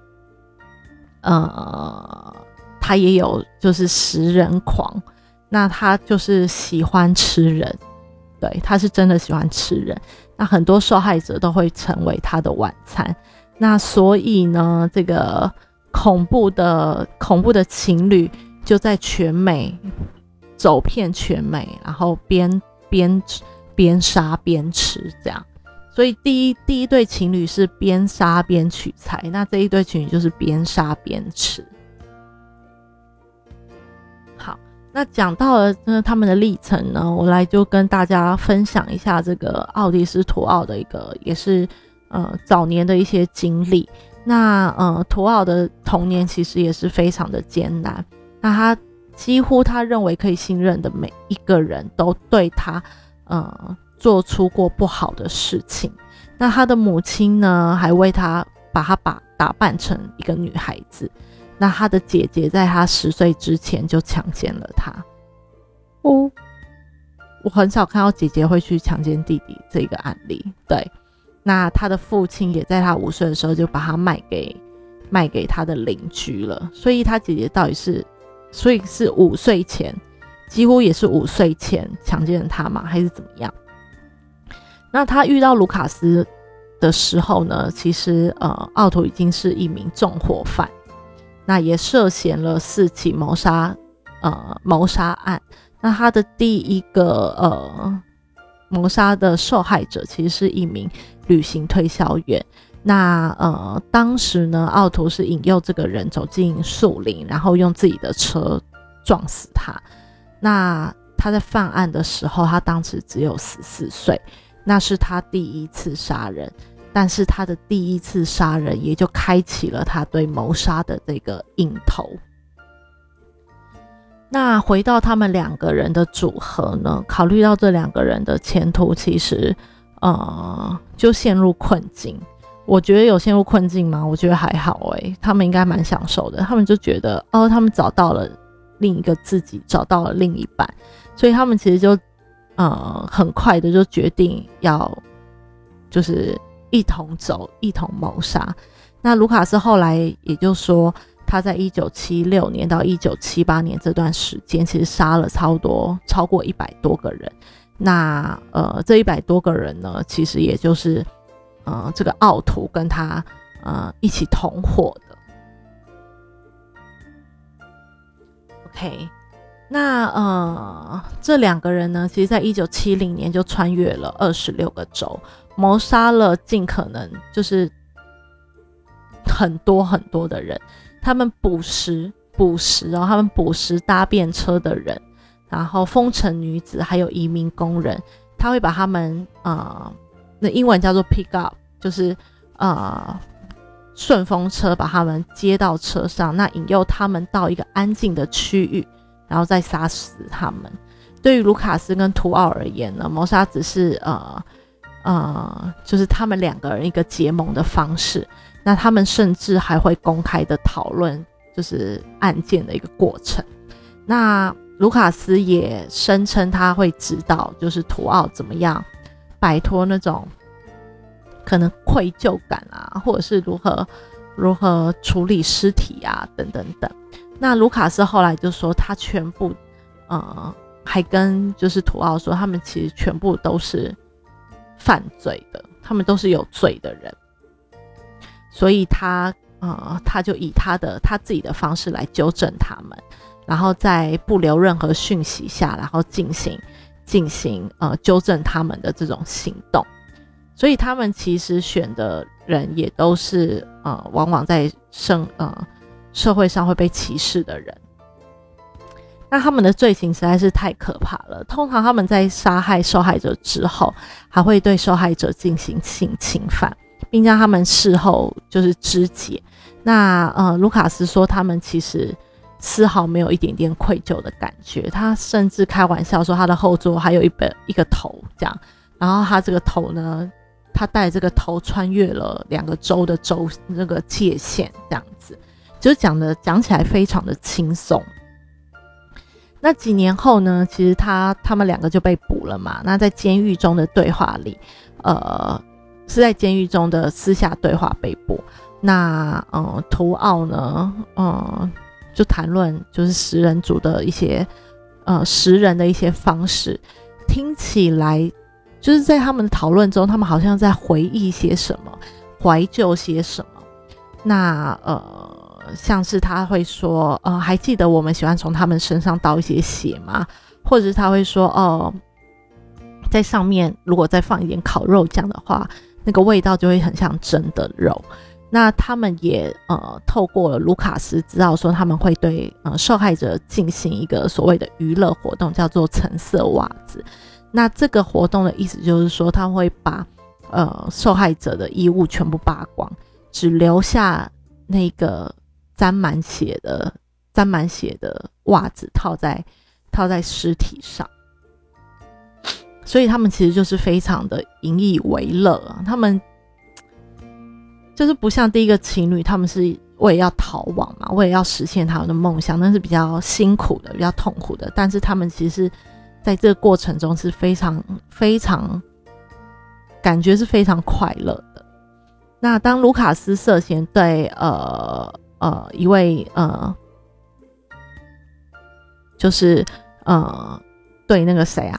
呃他也有就是食人狂。那他就是喜欢吃人，对，他是真的喜欢吃人。那很多受害者都会成为他的晚餐。那所以呢，这个恐怖的恐怖的情侣。就在全美走遍全美，然后边边边杀边吃这样，所以第一第一对情侣是边杀边取材，那这一对情侣就是边杀边吃。那讲到了他们的历程呢，我来就跟大家分享一下这个奥迪斯图奥的一个也是呃早年的一些经历。那呃图奥的童年其实也是非常的艰难。那他几乎他认为可以信任的每一个人都对他呃做出过不好的事情。那他的母亲呢，还为他把他把打扮成一个女孩子。那他的姐姐在他十岁之前就强奸了他。哦，我很少看到姐姐会去强奸弟弟这个案例。对，那他的父亲也在他五岁的时候就把他卖给卖给他的邻居了。所以他姐姐到底是，所以是五岁前，几乎也是五岁前强奸了他吗？还是怎么样？那他遇到卢卡斯的时候呢？其实呃，奥图已经是一名纵火犯。那也涉嫌了四起谋杀，呃，谋杀案。那他的第一个呃谋杀的受害者其实是一名旅行推销员。那呃，当时呢，奥图是引诱这个人走进树林，然后用自己的车撞死他。那他在犯案的时候，他当时只有十四岁，那是他第一次杀人。但是他的第一次杀人也就开启了他对谋杀的这个瘾头。那回到他们两个人的组合呢？考虑到这两个人的前途，其实呃就陷入困境。我觉得有陷入困境吗？我觉得还好诶，他们应该蛮享受的。他们就觉得哦，他们找到了另一个自己，找到了另一半，所以他们其实就呃很快的就决定要就是。一同走，一同谋杀。那卢卡斯后来也就说，他在一九七六年到一九七八年这段时间，其实杀了超多，超过一百多个人。那呃，这一百多个人呢，其实也就是呃，这个奥图跟他呃一起同伙的。OK，那呃，这两个人呢，其实在一九七零年就穿越了二十六个州。谋杀了尽可能就是很多很多的人，他们捕食捕食哦，他们捕食搭便车的人，然后风尘女子，还有移民工人，他会把他们啊，那英文叫做 pick up，就是啊顺风车把他们接到车上，那引诱他们到一个安静的区域，然后再杀死他们。对于卢卡斯跟图奥而言呢，谋杀只是呃。呃，就是他们两个人一个结盟的方式。那他们甚至还会公开的讨论，就是案件的一个过程。那卢卡斯也声称他会指导，就是图奥怎么样摆脱那种可能愧疚感啊，或者是如何如何处理尸体啊，等等等。那卢卡斯后来就说，他全部呃，还跟就是图奥说，他们其实全部都是。犯罪的，他们都是有罪的人，所以他呃，他就以他的他自己的方式来纠正他们，然后在不留任何讯息下，然后进行进行呃纠正他们的这种行动，所以他们其实选的人也都是呃，往往在生呃社会上会被歧视的人。那他们的罪行实在是太可怕了。通常他们在杀害受害者之后，还会对受害者进行性侵犯，并将他们事后就是肢解。那呃，卢卡斯说他们其实丝毫没有一点点愧疚的感觉。他甚至开玩笑说他的后座还有一本一个头这样。然后他这个头呢，他带这个头穿越了两个州的州那个界限，这样子，就讲的讲起来非常的轻松。那几年后呢？其实他他们两个就被捕了嘛。那在监狱中的对话里，呃，是在监狱中的私下对话被捕。那呃，图奥呢，嗯，就谈论就是食人族的一些呃食人的一些方式，听起来就是在他们的讨论中，他们好像在回忆些什么，怀旧些什么。那呃。像是他会说，呃，还记得我们喜欢从他们身上倒一些血吗？或者是他会说，哦，在上面如果再放一点烤肉酱的话，那个味道就会很像真的肉。那他们也呃透过了卢卡斯知道说他们会对呃受害者进行一个所谓的娱乐活动，叫做橙色袜子。那这个活动的意思就是说，他会把呃受害者的衣物全部扒光，只留下那个沾满血的沾满血的袜子套在套在尸体上。所以他们其实就是非常的引以为乐，他们。就是不像第一个情侣，他们是为了要逃亡嘛，为了要实现他们的梦想，那是比较辛苦的，比较痛苦的。但是他们其实在这个过程中是非常非常感觉是非常快乐的。那当卢卡斯涉嫌对呃呃一位呃就是呃对那个谁啊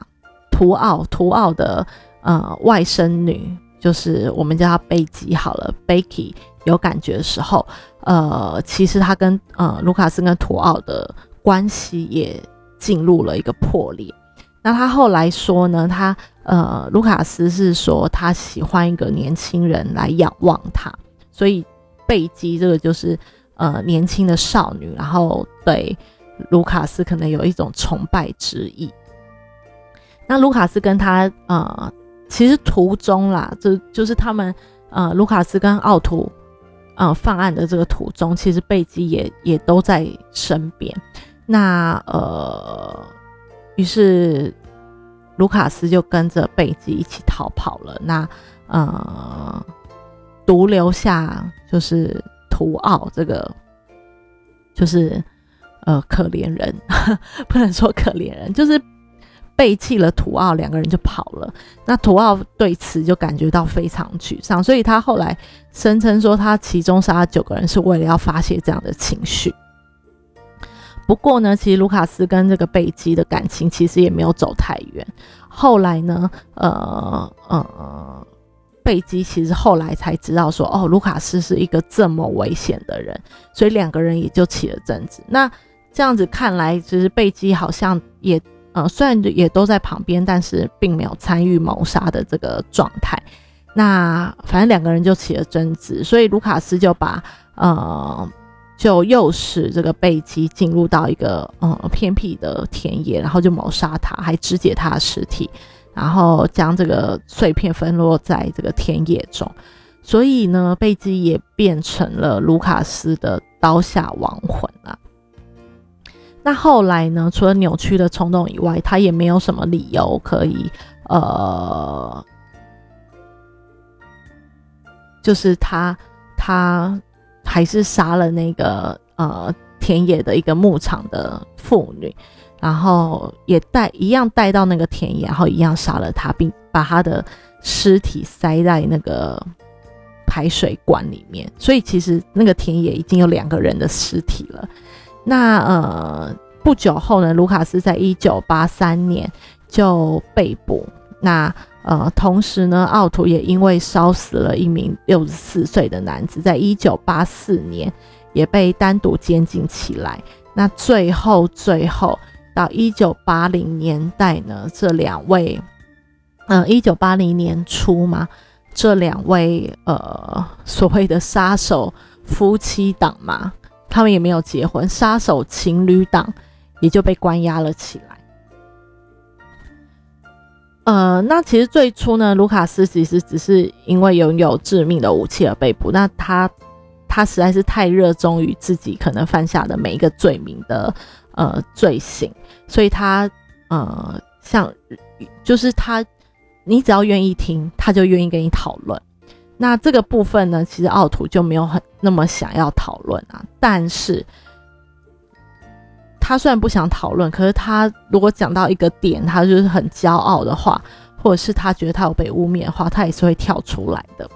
图奥图奥的呃外甥女。就是我们叫她贝基好了，Becky 有感觉的时候，呃，其实他跟呃卢卡斯跟图奥的关系也进入了一个破裂。那他后来说呢，他呃卢卡斯是说他喜欢一个年轻人来仰望他，所以贝基这个就是呃年轻的少女，然后对卢卡斯可能有一种崇拜之意。那卢卡斯跟他呃。其实途中啦，这就是他们呃，卢卡斯跟奥图呃犯案的这个途中，其实贝基也也都在身边。那呃，于是卢卡斯就跟着贝基一起逃跑了。那呃，独留下就是图奥这个，就是呃可怜人，不能说可怜人，就是。背弃了图奥，两个人就跑了。那图奥对此就感觉到非常沮丧，所以他后来声称说，他其中杀了九个人是为了要发泄这样的情绪。不过呢，其实卢卡斯跟这个贝基的感情其实也没有走太远。后来呢，呃呃，贝基其实后来才知道说，哦，卢卡斯是一个这么危险的人，所以两个人也就起了争执。那这样子看来，其实贝基好像也。呃，虽然也都在旁边，但是并没有参与谋杀的这个状态。那反正两个人就起了争执，所以卢卡斯就把呃，就诱使这个贝基进入到一个呃偏僻的田野，然后就谋杀他，还肢解他的尸体，然后将这个碎片分落在这个田野中。所以呢，贝基也变成了卢卡斯的刀下亡魂啊。那后来呢？除了扭曲的冲动以外，他也没有什么理由可以，呃，就是他他还是杀了那个呃田野的一个牧场的妇女，然后也带一样带到那个田野，然后一样杀了他，并把他的尸体塞在那个排水管里面。所以其实那个田野已经有两个人的尸体了。那呃，不久后呢，卢卡斯在一九八三年就被捕。那呃，同时呢，奥图也因为烧死了一名六十四岁的男子，在一九八四年也被单独监禁起来。那最后，最后到一九八零年代呢，这两位，嗯，一九八零年初嘛，这两位呃，所谓的杀手夫妻档嘛。他们也没有结婚，杀手情侣档也就被关押了起来。呃，那其实最初呢，卢卡斯其实只是因为拥有致命的武器而被捕。那他他实在是太热衷于自己可能犯下的每一个罪名的呃罪行，所以他呃像就是他，你只要愿意听，他就愿意跟你讨论。那这个部分呢，其实奥图就没有很那么想要讨论啊。但是，他虽然不想讨论，可是他如果讲到一个点，他就是很骄傲的话，或者是他觉得他有被污蔑的话，他也是会跳出来的。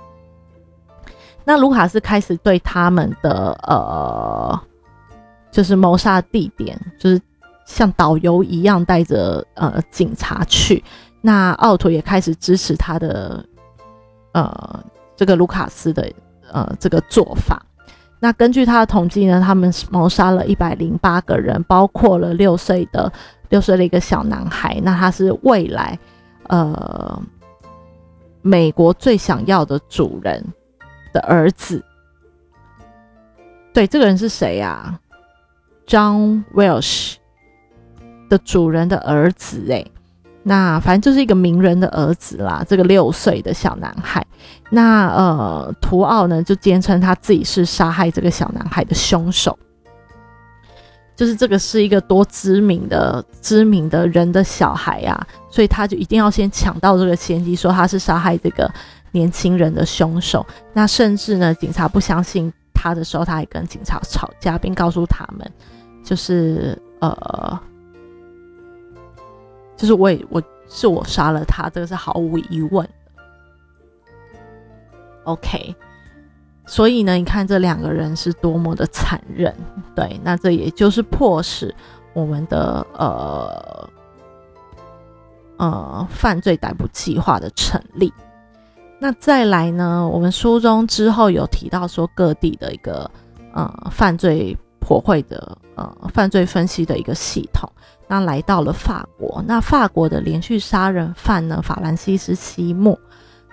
那卢卡斯开始对他们的呃，就是谋杀地点，就是像导游一样带着呃警察去。那奥图也开始支持他的呃。这个卢卡斯的呃这个做法，那根据他的统计呢，他们谋杀了一百零八个人，包括了六岁的六岁的一个小男孩。那他是未来呃美国最想要的主人的儿子，对，这个人是谁呀？John Welsh 的主人的儿子，诶，那反正就是一个名人的儿子啦。这个六岁的小男孩，那呃，图奥呢就坚称他自己是杀害这个小男孩的凶手。就是这个是一个多知名的知名的人的小孩呀，所以他就一定要先抢到这个先机，说他是杀害这个年轻人的凶手。那甚至呢，警察不相信他的时候，他还跟警察吵架，并告诉他们，就是呃，就是我也我是我杀了他，这个是毫无疑问的。OK。所以呢，你看这两个人是多么的残忍，对，那这也就是迫使我们的呃呃犯罪逮捕计划的成立。那再来呢，我们书中之后有提到说各地的一个呃犯罪破坏的呃犯罪分析的一个系统，那来到了法国，那法国的连续杀人犯呢，法兰西斯西莫，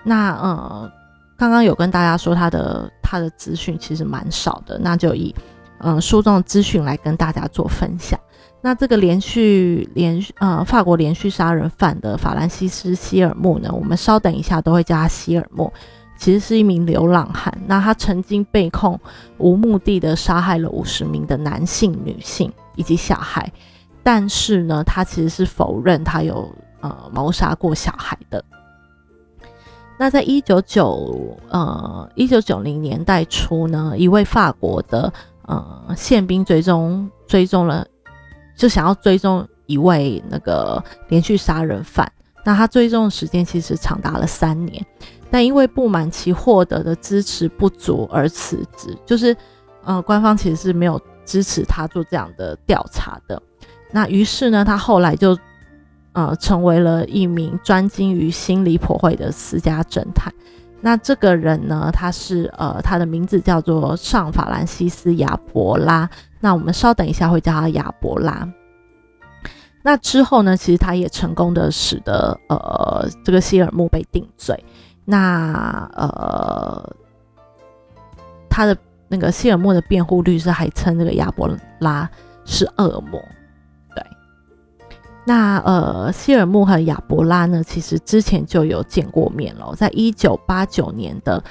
那呃。刚刚有跟大家说他的他的资讯其实蛮少的，那就以嗯书中的资讯来跟大家做分享。那这个连续连呃法国连续杀人犯的法兰西斯希尔木呢，我们稍等一下都会叫他希尔木，其实是一名流浪汉。那他曾经被控无目的的杀害了五十名的男性、女性以及小孩，但是呢，他其实是否认他有呃谋杀过小孩的。那在一九九呃一九九零年代初呢，一位法国的呃宪兵追踪追踪了，就想要追踪一位那个连续杀人犯。那他追踪的时间其实长达了三年，但因为不满其获得的支持不足而辞职。就是呃官方其实是没有支持他做这样的调查的。那于是呢，他后来就。呃，成为了一名专精于心理破坏的私家侦探。那这个人呢，他是呃，他的名字叫做上法兰西斯亚伯拉。那我们稍等一下会叫他亚伯拉。那之后呢，其实他也成功的使得呃，这个希尔木被定罪。那呃，他的那个希尔木的辩护律师还称这个亚伯拉是恶魔。对那呃，希尔木和亚伯拉呢，其实之前就有见过面了，在一九八九年的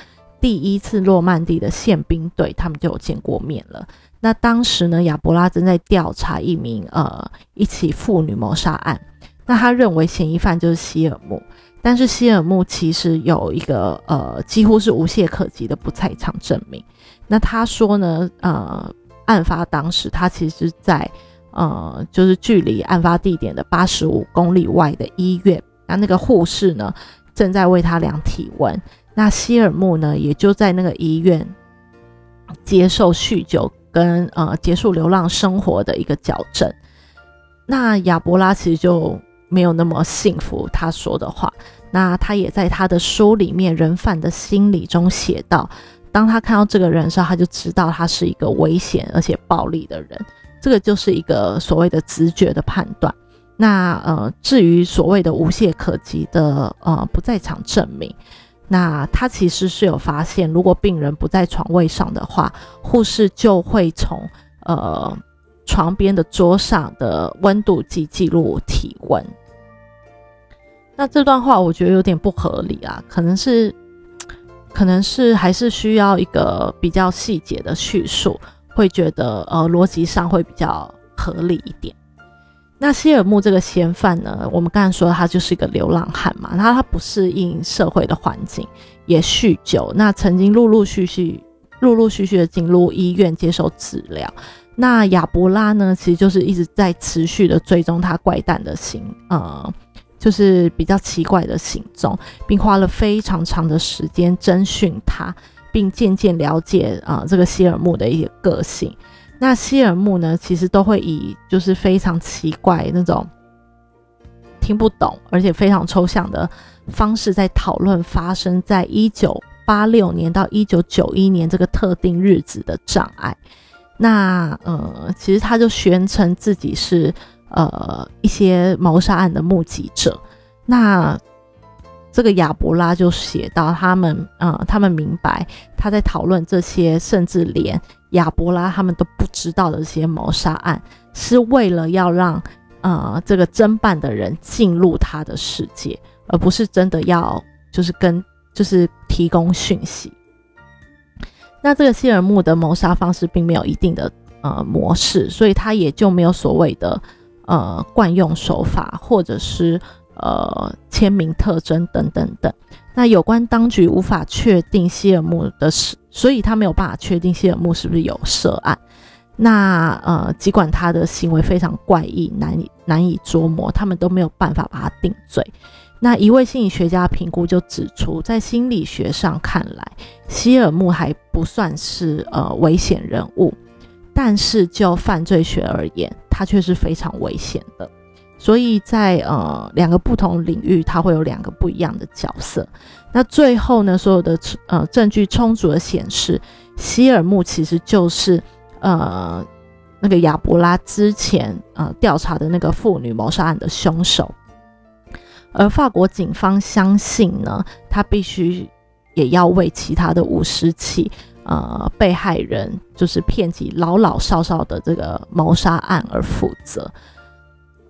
第一次诺曼底的宪兵队，他们就有见过面了。那当时呢，亚伯拉正在调查一名呃一起妇女谋杀案，那他认为嫌疑犯就是希尔木，但是希尔木其实有一个呃几乎是无懈可击的不在场证明。那他说呢，呃，案发当时他其实在。呃，就是距离案发地点的八十五公里外的医院，那那个护士呢正在为他量体温。那希尔木呢也就在那个医院接受酗酒跟呃结束流浪生活的一个矫正。那亚伯拉其实就没有那么幸福，他说的话。那他也在他的书里面《人贩的心理》中写到，当他看到这个人的时候，他就知道他是一个危险而且暴力的人。这个就是一个所谓的直觉的判断。那呃，至于所谓的无懈可击的呃不在场证明，那他其实是有发现，如果病人不在床位上的话，护士就会从呃床边的桌上的温度计记录体温。那这段话我觉得有点不合理啊，可能是可能是还是需要一个比较细节的叙述。会觉得呃逻辑上会比较合理一点。那希尔木这个嫌犯呢，我们刚才说他就是一个流浪汉嘛，他他不适应社会的环境，也酗酒，那曾经陆陆续续、陆陆续续的进入医院接受治疗。那亚伯拉呢，其实就是一直在持续的追踪他怪诞的行，呃，就是比较奇怪的行踪，并花了非常长的时间侦讯他。并渐渐了解啊，这个希尔木的一些个性。那希尔木呢，其实都会以就是非常奇怪那种听不懂，而且非常抽象的方式在讨论发生在一九八六年到一九九一年这个特定日子的障碍。那呃，其实他就宣称自己是呃一些谋杀案的目击者。那这个亚伯拉就写到，他们呃，他们明白他在讨论这些，甚至连亚伯拉他们都不知道的这些谋杀案，是为了要让呃这个侦办的人进入他的世界，而不是真的要就是跟就是提供讯息。那这个希尔木的谋杀方式并没有一定的呃模式，所以他也就没有所谓的呃惯用手法或者是呃签名特征等等等。那有关当局无法确定希尔木的是，所以他没有办法确定希尔木是不是有涉案。那呃，尽管他的行为非常怪异，难以难以捉摸，他们都没有办法把他定罪。那一位心理学家评估就指出，在心理学上看来，希尔木还不算是呃危险人物，但是就犯罪学而言，它却是非常危险的。所以在呃两个不同领域，它会有两个不一样的角色。那最后呢，所有的呃证据充足的显示，希尔木其实就是呃那个亚伯拉之前呃调查的那个妇女谋杀案的凶手。而法国警方相信呢，他必须也要为其他的五十起呃被害人就是骗及老老少少的这个谋杀案而负责。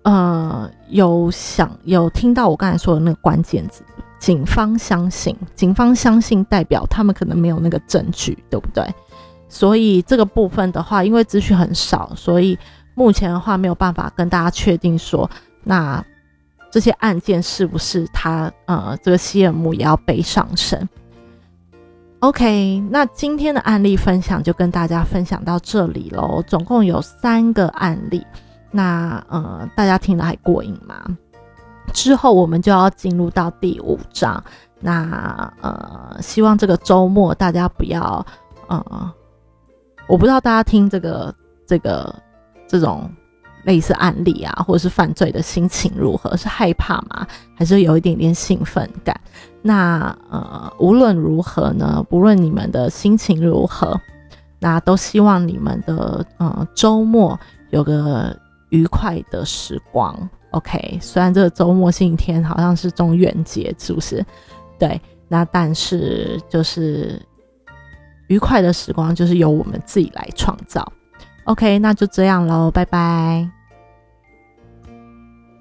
呃，有想有听到我刚才说的那个关键字，警方相信，警方相信代表他们可能没有那个证据，对不对？所以这个部分的话，因为资讯很少，所以目前的话没有办法跟大家确定说那。这些案件是不是他呃，这个西尔姆也要被上身？OK，那今天的案例分享就跟大家分享到这里喽。总共有三个案例，那呃，大家听了还过瘾吗？之后我们就要进入到第五章。那呃，希望这个周末大家不要呃，我不知道大家听这个这个这种。类似案例啊，或者是犯罪的心情如何？是害怕吗？还是有一点点兴奋感？那呃，无论如何呢，不论你们的心情如何，那都希望你们的呃周末有个愉快的时光。OK，虽然这个周末星期天好像是中元节，是不是？对，那但是就是愉快的时光就是由我们自己来创造。OK，那就这样喽，拜拜。